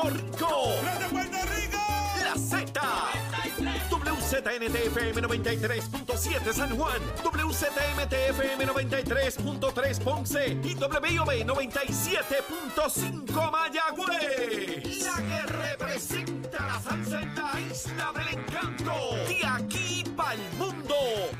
Puerto Rico. La Z. WZNTFM 93.7 San Juan, WZMTFM 93.3 Ponce y WIOB 97.5 Mayagüez. La que representa la salsa en la isla del encanto. De aquí para el mundo.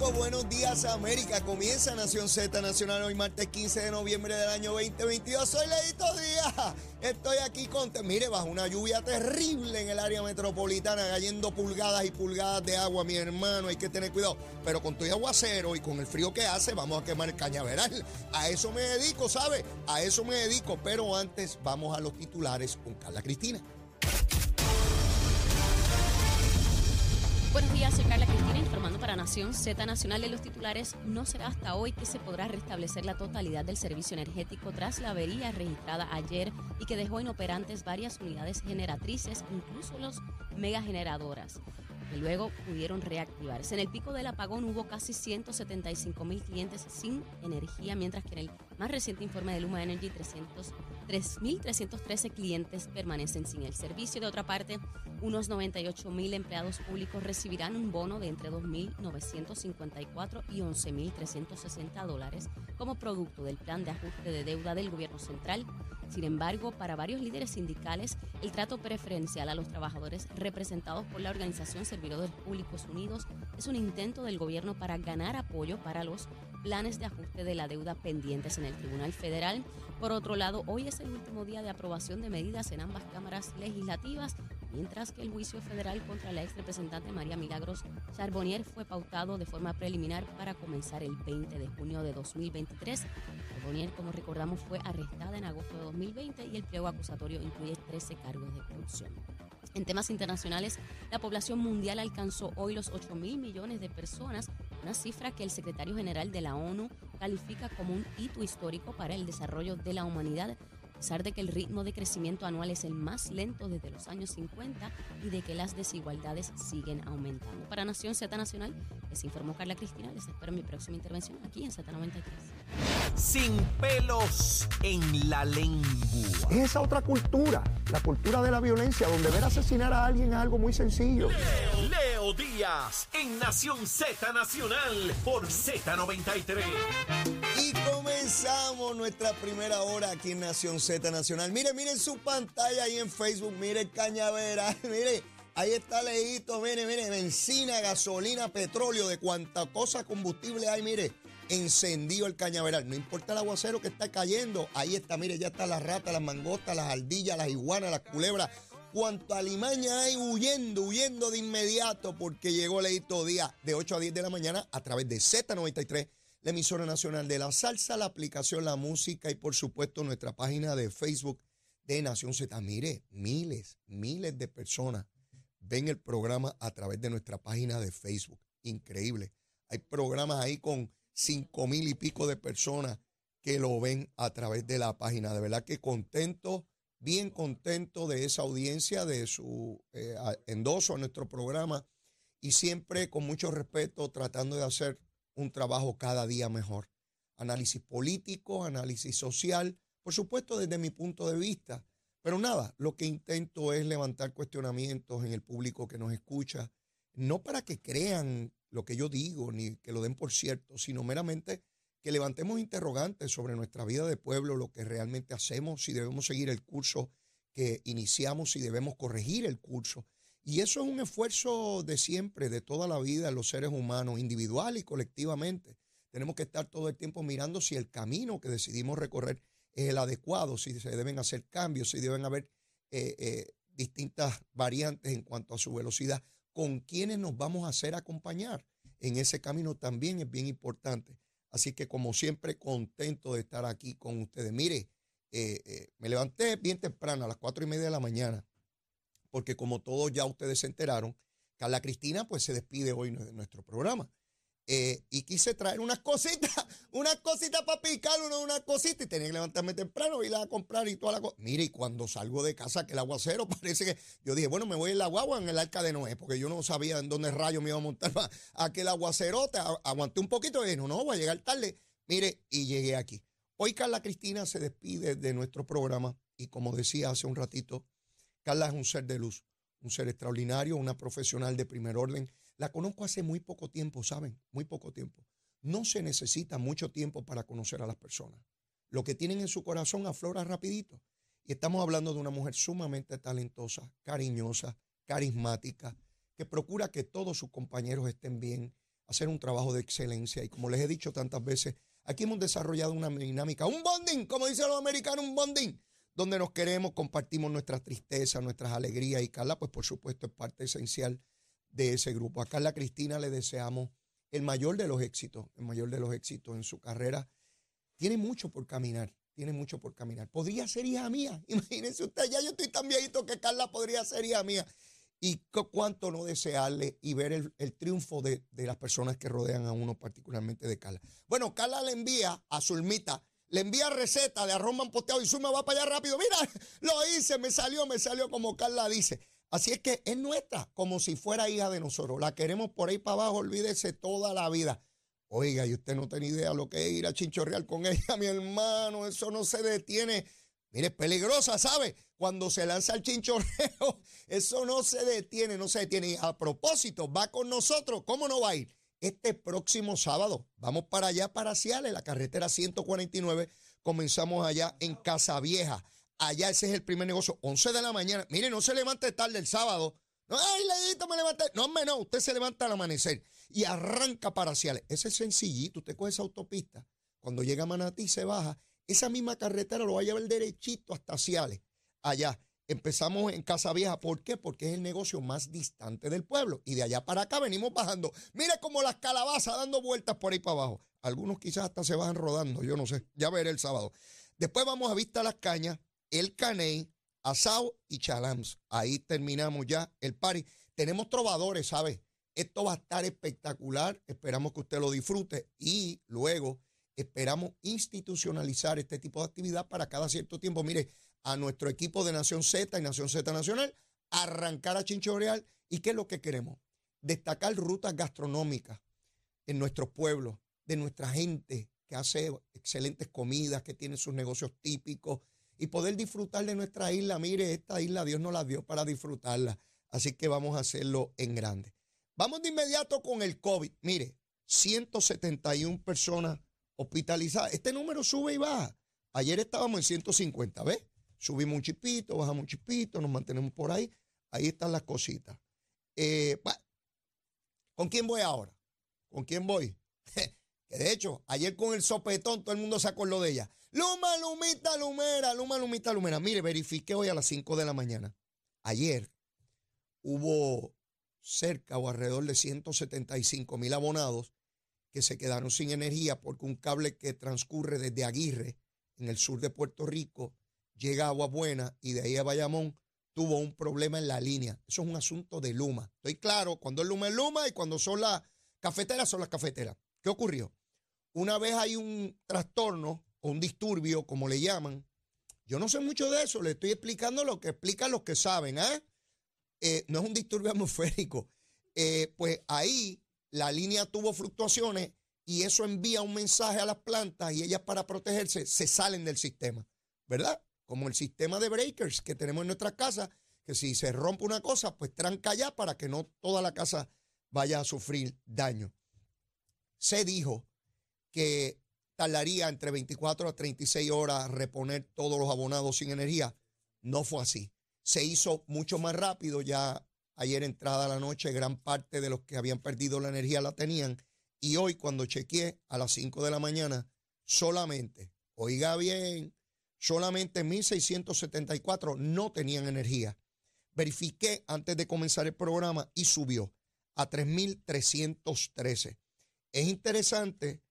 Buenos días América. Comienza Nación Z Nacional hoy martes 15 de noviembre del año 2022. Soy Leito Díaz. Estoy aquí con... Mire, bajo una lluvia terrible en el área metropolitana, cayendo pulgadas y pulgadas de agua, mi hermano. Hay que tener cuidado. Pero con todo aguacero y con el frío que hace, vamos a quemar el cañaveral. A eso me dedico, ¿sabe? A eso me dedico. Pero antes vamos a los titulares con Carla Cristina. Buenos días, soy Carla Cristina para Nación Z Nacional de los titulares. No será hasta hoy que se podrá restablecer la totalidad del servicio energético tras la avería registrada ayer y que dejó inoperantes varias unidades generatrices, incluso los megageneradoras que luego pudieron reactivarse. En el pico del apagón hubo casi 175 mil clientes sin energía, mientras que en el más reciente informe de Luma Energy 300 3.313 clientes permanecen sin el servicio. De otra parte, unos 98 mil empleados públicos recibirán un bono de entre 2.954 y 11.360 dólares como producto del plan de ajuste de deuda del gobierno central. Sin embargo, para varios líderes sindicales, el trato preferencial a los trabajadores representados por la organización Servidores Públicos Unidos es un intento del gobierno para ganar apoyo para los planes de ajuste de la deuda pendientes en el Tribunal Federal. Por otro lado, hoy es el último día de aprobación de medidas en ambas cámaras legislativas, mientras que el juicio federal contra la ex representante María Milagros Charbonnier fue pautado de forma preliminar para comenzar el 20 de junio de 2023. Charbonnier, como recordamos, fue arrestada en agosto de 2020 y el pliego acusatorio incluye 13 cargos de corrupción. En temas internacionales, la población mundial alcanzó hoy los 8 mil millones de personas, una cifra que el secretario general de la ONU califica como un hito histórico para el desarrollo de la humanidad, a pesar de que el ritmo de crecimiento anual es el más lento desde los años 50 y de que las desigualdades siguen aumentando. Para Nación Z Nacional, les informó Carla Cristina. Les espero en mi próxima intervención aquí en Z93. Sin pelos en la lengua. Es esa otra cultura, la cultura de la violencia, donde ver asesinar a alguien es algo muy sencillo. Leo Díaz en Nación Z Nacional por Z93. Y comenzamos nuestra primera hora aquí en Nación Z Nacional. Mire, miren su pantalla ahí en Facebook, mire el cañavera, mire, ahí está Leito, mire, mire, benzina, gasolina, petróleo, de cuánta cosa combustible hay, mire, encendido el cañaveral. No importa el aguacero que está cayendo, ahí está, mire, ya está la rata, las mangostas, las ardillas, las iguanas, las culebras. Cuanto alimaña hay huyendo, huyendo de inmediato, porque llegó Leito Díaz de 8 a 10 de la mañana a través de Z93 la emisora nacional de la salsa, la aplicación La Música y por supuesto nuestra página de Facebook de Nación Z. Mire, miles, miles de personas ven el programa a través de nuestra página de Facebook. Increíble. Hay programas ahí con cinco mil y pico de personas que lo ven a través de la página. De verdad que contento, bien contento de esa audiencia, de su eh, endoso a nuestro programa y siempre con mucho respeto tratando de hacer un trabajo cada día mejor. Análisis político, análisis social, por supuesto desde mi punto de vista. Pero nada, lo que intento es levantar cuestionamientos en el público que nos escucha, no para que crean lo que yo digo ni que lo den por cierto, sino meramente que levantemos interrogantes sobre nuestra vida de pueblo, lo que realmente hacemos, si debemos seguir el curso que iniciamos, si debemos corregir el curso. Y eso es un esfuerzo de siempre, de toda la vida, los seres humanos, individual y colectivamente. Tenemos que estar todo el tiempo mirando si el camino que decidimos recorrer es el adecuado, si se deben hacer cambios, si deben haber eh, eh, distintas variantes en cuanto a su velocidad, con quienes nos vamos a hacer acompañar en ese camino también es bien importante. Así que como siempre, contento de estar aquí con ustedes. Mire, eh, eh, me levanté bien temprano, a las cuatro y media de la mañana, porque como todos ya ustedes se enteraron, Carla Cristina pues se despide hoy de nuestro programa. Eh, y quise traer unas cositas, unas cositas para picar, una, unas cositas, y tenía que levantarme temprano, ir a comprar y toda la cosa. Mire, y cuando salgo de casa, que el aguacero parece que. Yo dije, bueno, me voy en la guagua en el arca de Noé, porque yo no sabía en dónde rayo me iba a montar a aquel aguacerote. Aguanté un poquito y dije, no, no, voy a llegar tarde. Mire, y llegué aquí. Hoy Carla Cristina se despide de nuestro programa, y como decía hace un ratito, Carla es un ser de luz, un ser extraordinario, una profesional de primer orden la conozco hace muy poco tiempo, ¿saben? Muy poco tiempo. No se necesita mucho tiempo para conocer a las personas. Lo que tienen en su corazón aflora rapidito. Y estamos hablando de una mujer sumamente talentosa, cariñosa, carismática, que procura que todos sus compañeros estén bien, hacer un trabajo de excelencia. Y como les he dicho tantas veces, aquí hemos desarrollado una dinámica, un bonding, como dicen los americanos, un bonding, donde nos queremos, compartimos nuestras tristezas, nuestras alegrías. Y Carla, pues por supuesto, es parte esencial de ese grupo. A Carla Cristina le deseamos el mayor de los éxitos, el mayor de los éxitos en su carrera. Tiene mucho por caminar, tiene mucho por caminar. Podría ser hija mía. Imagínense usted, ya yo estoy tan viejito que Carla podría ser hija mía. Y cuánto no desearle y ver el, triunfo de, de, las personas que rodean a uno, particularmente de Carla. Bueno, Carla le envía a Zulmita, le envía receta de arroz mampoteado y Zulma va para allá rápido. Mira, lo hice, me salió, me salió como Carla dice. Así es que es nuestra, como si fuera hija de nosotros. La queremos por ahí para abajo, olvídese toda la vida. Oiga, y usted no tiene idea lo que es ir a chinchorreal con ella, mi hermano. Eso no se detiene. Mire, es peligrosa, ¿sabe? Cuando se lanza el chinchorreo, eso no se detiene, no se detiene. Y a propósito, va con nosotros. ¿Cómo no va a ir? Este próximo sábado vamos para allá, para Ciales, la carretera 149. Comenzamos allá en Casa Vieja. Allá ese es el primer negocio, 11 de la mañana. Mire, no se levante tarde el sábado. Ay, leíto, me levanté. No, hombre, no, usted se levanta al amanecer y arranca para Ciales. Ese es sencillito, usted coge esa autopista. Cuando llega a Manatí se baja. Esa misma carretera lo va a llevar derechito hasta Ciales. Allá. Empezamos en Casa Vieja. ¿Por qué? Porque es el negocio más distante del pueblo. Y de allá para acá venimos bajando. Mire como las calabazas dando vueltas por ahí para abajo. Algunos quizás hasta se bajan rodando, yo no sé. Ya veré el sábado. Después vamos a Vista Las Cañas el Caney, Asao y Chalams. Ahí terminamos ya el party. Tenemos trovadores, ¿sabes? Esto va a estar espectacular. Esperamos que usted lo disfrute y luego esperamos institucionalizar este tipo de actividad para cada cierto tiempo. Mire, a nuestro equipo de Nación Z y Nación Z Nacional, arrancar a Chinchoreal. ¿Y qué es lo que queremos? Destacar rutas gastronómicas en nuestros pueblos, de nuestra gente que hace excelentes comidas, que tiene sus negocios típicos, y poder disfrutar de nuestra isla. Mire, esta isla Dios nos la dio para disfrutarla, así que vamos a hacerlo en grande. Vamos de inmediato con el COVID. Mire, 171 personas hospitalizadas. Este número sube y baja. Ayer estábamos en 150, ¿ves? Subimos un chipito, bajamos un chipito, nos mantenemos por ahí. Ahí están las cositas. Eh, ¿Con quién voy ahora? ¿Con quién voy? que de hecho, ayer con el sopetón todo el mundo se acordó de ella. Luma, Lumita, Lumera, Luma, Lumita, Lumera. Mire, verifiqué hoy a las 5 de la mañana. Ayer hubo cerca o alrededor de 175 mil abonados que se quedaron sin energía porque un cable que transcurre desde Aguirre, en el sur de Puerto Rico, llega a Agua Buena y de ahí a Bayamón, tuvo un problema en la línea. Eso es un asunto de Luma. Estoy claro, cuando es Luma es Luma y cuando son las cafeteras son las cafeteras. ¿Qué ocurrió? Una vez hay un trastorno o un disturbio, como le llaman. Yo no sé mucho de eso, le estoy explicando lo que explican los que saben. ¿eh? eh no es un disturbio atmosférico. Eh, pues ahí la línea tuvo fluctuaciones y eso envía un mensaje a las plantas y ellas para protegerse se salen del sistema, ¿verdad? Como el sistema de breakers que tenemos en nuestra casa, que si se rompe una cosa, pues tranca ya para que no toda la casa vaya a sufrir daño. Se dijo que tardaría entre 24 a 36 horas reponer todos los abonados sin energía. No fue así. Se hizo mucho más rápido. Ya ayer entrada la noche, gran parte de los que habían perdido la energía la tenían. Y hoy, cuando chequeé a las 5 de la mañana, solamente, oiga bien, solamente 1.674 no tenían energía. Verifiqué antes de comenzar el programa y subió a 3.313. Es interesante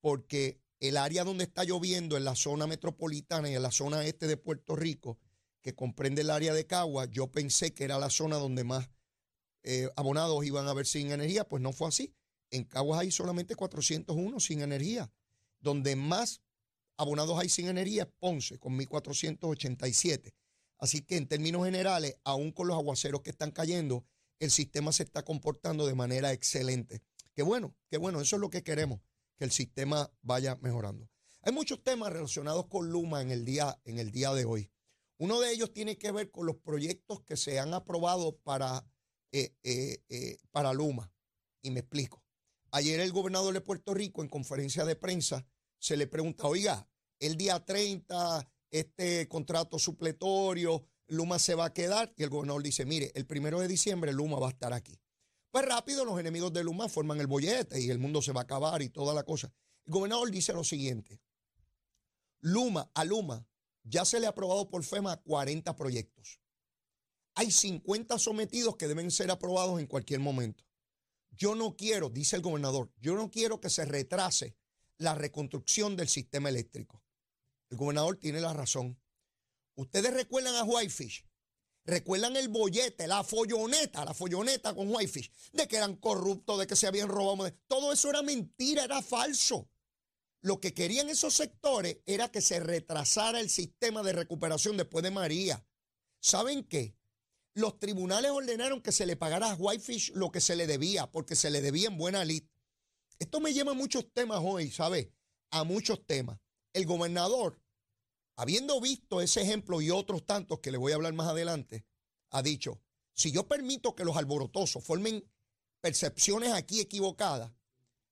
porque el área donde está lloviendo en la zona metropolitana y en la zona este de Puerto Rico, que comprende el área de Cagua, yo pensé que era la zona donde más eh, abonados iban a ver sin energía, pues no fue así. en Caguas hay solamente 401 sin energía. Donde más abonados hay sin energía es Ponce, con 1.487. Así que en términos generales, aún con los aguaceros que están cayendo, el sistema se está comportando de manera excelente. Qué bueno, qué bueno, eso es lo que queremos, que el sistema vaya mejorando. Hay muchos temas relacionados con Luma en el día, en el día de hoy. Uno de ellos tiene que ver con los proyectos que se han aprobado para, eh, eh, eh, para Luma. Y me explico. Ayer el gobernador de Puerto Rico en conferencia de prensa se le pregunta, oiga, el día 30, este contrato supletorio, Luma se va a quedar. Y el gobernador dice, mire, el primero de diciembre Luma va a estar aquí. Pues rápido los enemigos de Luma forman el bollete y el mundo se va a acabar y toda la cosa. El gobernador dice lo siguiente, Luma, a Luma ya se le ha aprobado por FEMA 40 proyectos. Hay 50 sometidos que deben ser aprobados en cualquier momento. Yo no quiero, dice el gobernador, yo no quiero que se retrase la reconstrucción del sistema eléctrico. El gobernador tiene la razón. Ustedes recuerdan a Whitefish, recuerdan el bollete, la folloneta, la folloneta con Whitefish, de que eran corruptos, de que se habían robado. Todo eso era mentira, era falso. Lo que querían esos sectores era que se retrasara el sistema de recuperación después de María. ¿Saben qué? Los tribunales ordenaron que se le pagara a Whitefish lo que se le debía, porque se le debía en buena lid. Esto me lleva a muchos temas hoy, ¿sabes? A muchos temas. El gobernador, habiendo visto ese ejemplo y otros tantos que le voy a hablar más adelante, ha dicho, si yo permito que los alborotosos formen percepciones aquí equivocadas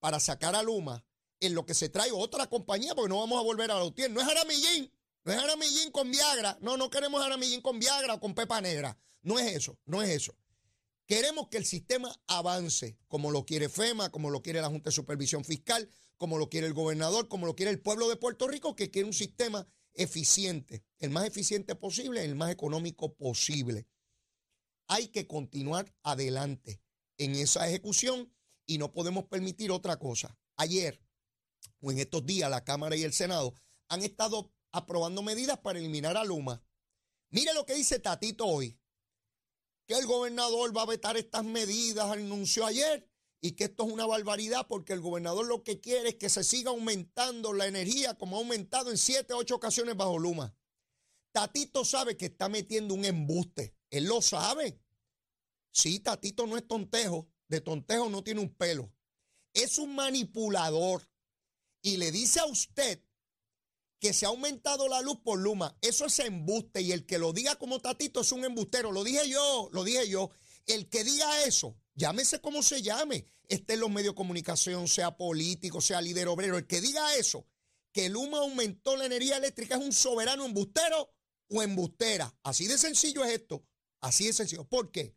para sacar a Luma, en lo que se trae otra compañía, porque no vamos a volver a la UTIER. No es Aramillín, no es Aramillín con Viagra. No, no queremos Aramillín con Viagra o con Pepa Negra. No es eso, no es eso. Queremos que el sistema avance como lo quiere FEMA, como lo quiere la Junta de Supervisión Fiscal, como lo quiere el gobernador, como lo quiere el pueblo de Puerto Rico, que quiere un sistema eficiente, el más eficiente posible, el más económico posible. Hay que continuar adelante en esa ejecución y no podemos permitir otra cosa. Ayer, o en estos días la Cámara y el Senado han estado aprobando medidas para eliminar a Luma. Mire lo que dice Tatito hoy, que el gobernador va a vetar estas medidas, anunció ayer, y que esto es una barbaridad porque el gobernador lo que quiere es que se siga aumentando la energía como ha aumentado en siete, ocho ocasiones bajo Luma. Tatito sabe que está metiendo un embuste, él lo sabe. Sí, Tatito no es tontejo, de tontejo no tiene un pelo. Es un manipulador y le dice a usted que se ha aumentado la luz por Luma, eso es embuste y el que lo diga como tatito es un embustero. Lo dije yo, lo dije yo. El que diga eso, llámese como se llame, esté en los medios de comunicación, sea político, sea líder obrero, el que diga eso, que Luma aumentó la energía eléctrica es un soberano embustero o embustera. Así de sencillo es esto. Así de sencillo. ¿Por qué?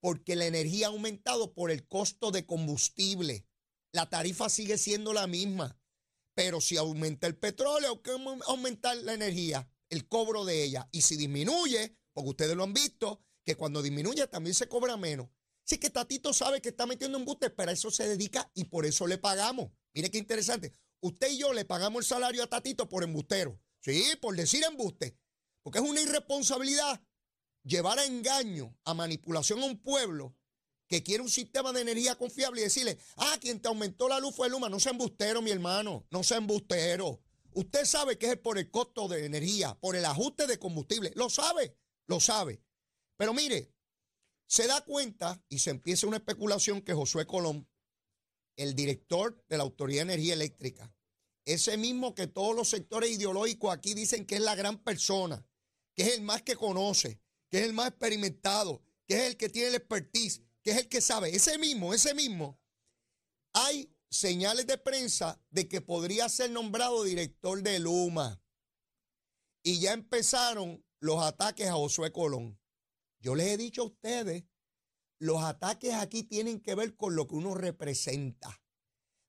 Porque la energía ha aumentado por el costo de combustible. La tarifa sigue siendo la misma. Pero si aumenta el petróleo, ¿qué aumentar la energía? El cobro de ella. Y si disminuye, porque ustedes lo han visto, que cuando disminuye también se cobra menos. Así que Tatito sabe que está metiendo embuste, pero a eso se dedica y por eso le pagamos. Mire qué interesante. Usted y yo le pagamos el salario a Tatito por embustero. Sí, por decir embuste. Porque es una irresponsabilidad llevar a engaño, a manipulación a un pueblo que quiere un sistema de energía confiable y decirle, ah, quien te aumentó la luz fue Luma. No sea embustero, mi hermano, no sea embustero. Usted sabe que es por el costo de energía, por el ajuste de combustible. Lo sabe, lo sabe. Pero mire, se da cuenta y se empieza una especulación que Josué Colón, el director de la Autoridad de Energía Eléctrica, ese mismo que todos los sectores ideológicos aquí dicen que es la gran persona, que es el más que conoce, que es el más experimentado, que es el que tiene el expertise, que es el que sabe, ese mismo, ese mismo, hay señales de prensa de que podría ser nombrado director de Luma. Y ya empezaron los ataques a Josué Colón. Yo les he dicho a ustedes, los ataques aquí tienen que ver con lo que uno representa.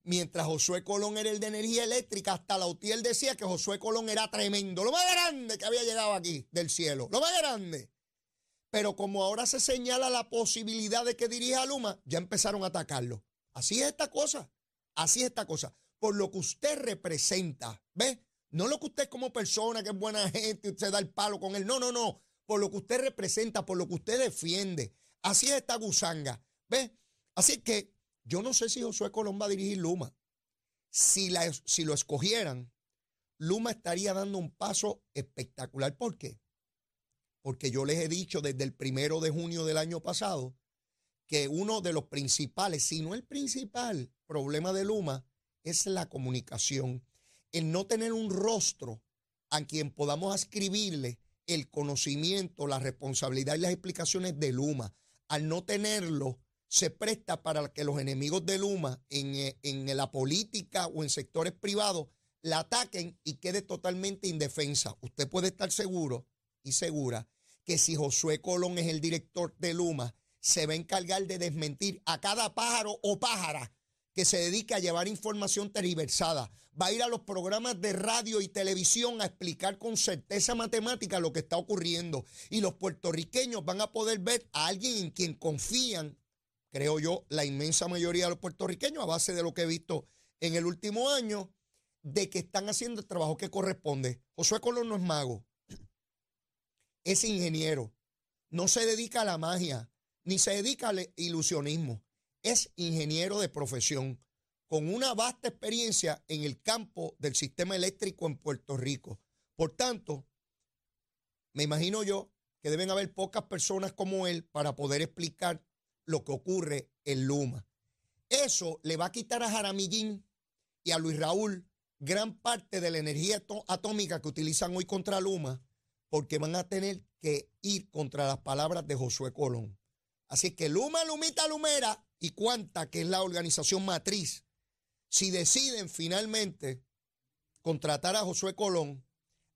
Mientras Josué Colón era el de energía eléctrica, hasta la UTIEL decía que Josué Colón era tremendo, lo más grande que había llegado aquí del cielo, lo más grande. Pero como ahora se señala la posibilidad de que dirija a Luma, ya empezaron a atacarlo. Así es esta cosa. Así es esta cosa. Por lo que usted representa, ¿ve? No lo que usted como persona, que es buena gente, usted da el palo con él. No, no, no. Por lo que usted representa, por lo que usted defiende. Así es esta gusanga, ¿ve? Así que Yo no sé si Josué Colón va a dirigir Luma. Si, la, si lo escogieran, Luma estaría dando un paso espectacular. ¿Por qué? Porque yo les he dicho desde el primero de junio del año pasado que uno de los principales, si no el principal problema de Luma, es la comunicación. El no tener un rostro a quien podamos ascribirle el conocimiento, la responsabilidad y las explicaciones de Luma. Al no tenerlo, se presta para que los enemigos de Luma en, eh, en la política o en sectores privados la ataquen y quede totalmente indefensa. Usted puede estar seguro y segura que si Josué Colón es el director de Luma, se va a encargar de desmentir a cada pájaro o pájara que se dedique a llevar información tergiversada. Va a ir a los programas de radio y televisión a explicar con certeza matemática lo que está ocurriendo. Y los puertorriqueños van a poder ver a alguien en quien confían, creo yo, la inmensa mayoría de los puertorriqueños, a base de lo que he visto en el último año, de que están haciendo el trabajo que corresponde. Josué Colón no es mago, es ingeniero, no se dedica a la magia, ni se dedica al ilusionismo. Es ingeniero de profesión, con una vasta experiencia en el campo del sistema eléctrico en Puerto Rico. Por tanto, me imagino yo que deben haber pocas personas como él para poder explicar lo que ocurre en Luma. Eso le va a quitar a Jaramillín y a Luis Raúl gran parte de la energía atómica que utilizan hoy contra Luma, porque van a tener que ir contra las palabras de Josué Colón. Así que Luma, Lumita, Lumera y Cuanta, que es la organización matriz, si deciden finalmente contratar a Josué Colón,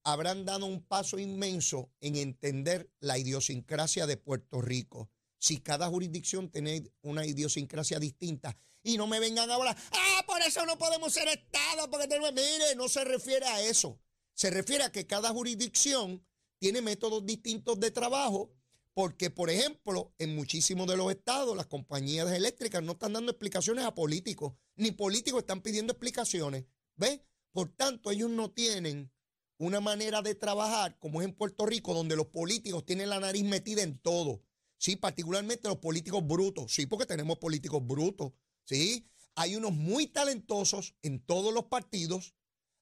habrán dado un paso inmenso en entender la idiosincrasia de Puerto Rico. Si cada jurisdicción tiene una idiosincrasia distinta, y no me vengan a hablar, ah, por eso no podemos ser Estado, porque tenemos, mire, no se refiere a eso. Se refiere a que cada jurisdicción tiene métodos distintos de trabajo porque, por ejemplo, en muchísimos de los estados las compañías eléctricas no están dando explicaciones a políticos, ni políticos están pidiendo explicaciones. ¿Ves? Por tanto, ellos no tienen una manera de trabajar como es en Puerto Rico, donde los políticos tienen la nariz metida en todo. Sí, particularmente los políticos brutos. Sí, porque tenemos políticos brutos. Sí, hay unos muy talentosos en todos los partidos.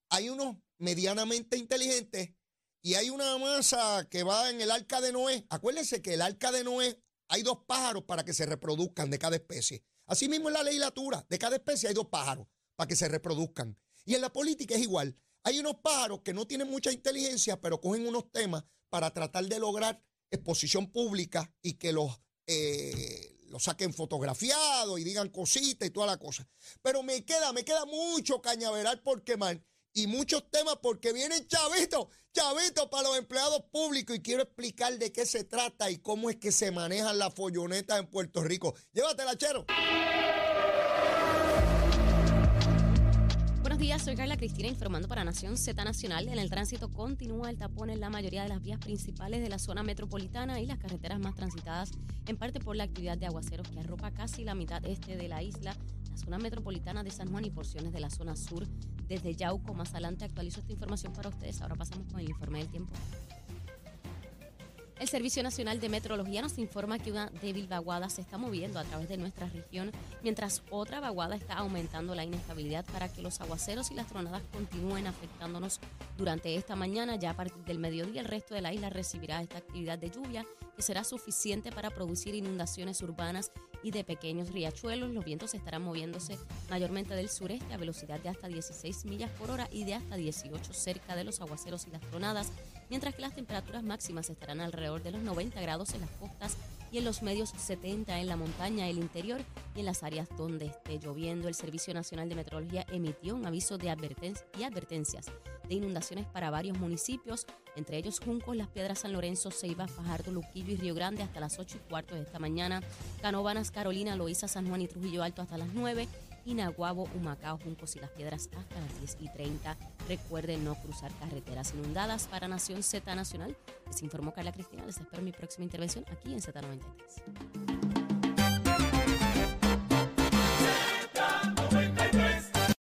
Hay unos medianamente inteligentes y hay una masa que va en el arca de Noé. Acuérdense que el arca de Noé hay dos pájaros para que se reproduzcan de cada especie. Así mismo en la legislatura, de cada especie hay dos pájaros para que se reproduzcan. Y en la política es igual. Hay unos pájaros que no tienen mucha inteligencia, pero cogen unos temas para tratar de lograr exposición pública y que los, eh, saquen fotografiados y digan cositas y toda la cosa. Pero me queda, me queda mucho cañaveral por quemar y muchos temas porque vienen chavitos, chavitos para los empleados públicos y quiero explicar de qué se trata y cómo es que se manejan las follonetas en Puerto Rico. Llévatela, chero. Buenos días, soy Carla Cristina informando para Nación Z Nacional. En el tránsito continúa el tapón en la mayoría de las vías principales de la zona metropolitana y las carreteras más transitadas, en parte por la actividad de aguaceros que arropa casi la mitad este de la isla la zona metropolitana de San Juan y porciones de la zona sur. Desde Yauco, más adelante actualizo esta información para ustedes. Ahora pasamos con el informe del tiempo. El Servicio Nacional de Meteorología nos informa que una débil vaguada se está moviendo a través de nuestra región, mientras otra vaguada está aumentando la inestabilidad para que los aguaceros y las tronadas continúen afectándonos durante esta mañana. Ya a partir del mediodía el resto de la isla recibirá esta actividad de lluvia que será suficiente para producir inundaciones urbanas y de pequeños riachuelos. Los vientos estarán moviéndose mayormente del sureste a velocidad de hasta 16 millas por hora y de hasta 18 cerca de los aguaceros y las tronadas mientras que las temperaturas máximas estarán alrededor de los 90 grados en las costas y en los medios 70 en la montaña, el interior y en las áreas donde esté lloviendo. El Servicio Nacional de Meteorología emitió un aviso de y advertencias de inundaciones para varios municipios, entre ellos Juncos, Las Piedras, San Lorenzo, Ceiba, Fajardo, Luquillo y Río Grande hasta las 8 y cuarto de esta mañana, Canóvanas, Carolina, Loíza, San Juan y Trujillo Alto hasta las 9 Inaguabo, Humacao, Juncos y Las Piedras hasta las 10 y 30. Recuerden no cruzar carreteras inundadas para Nación Z Nacional. Les informó Carla Cristina. Les espero mi próxima intervención aquí en Z93.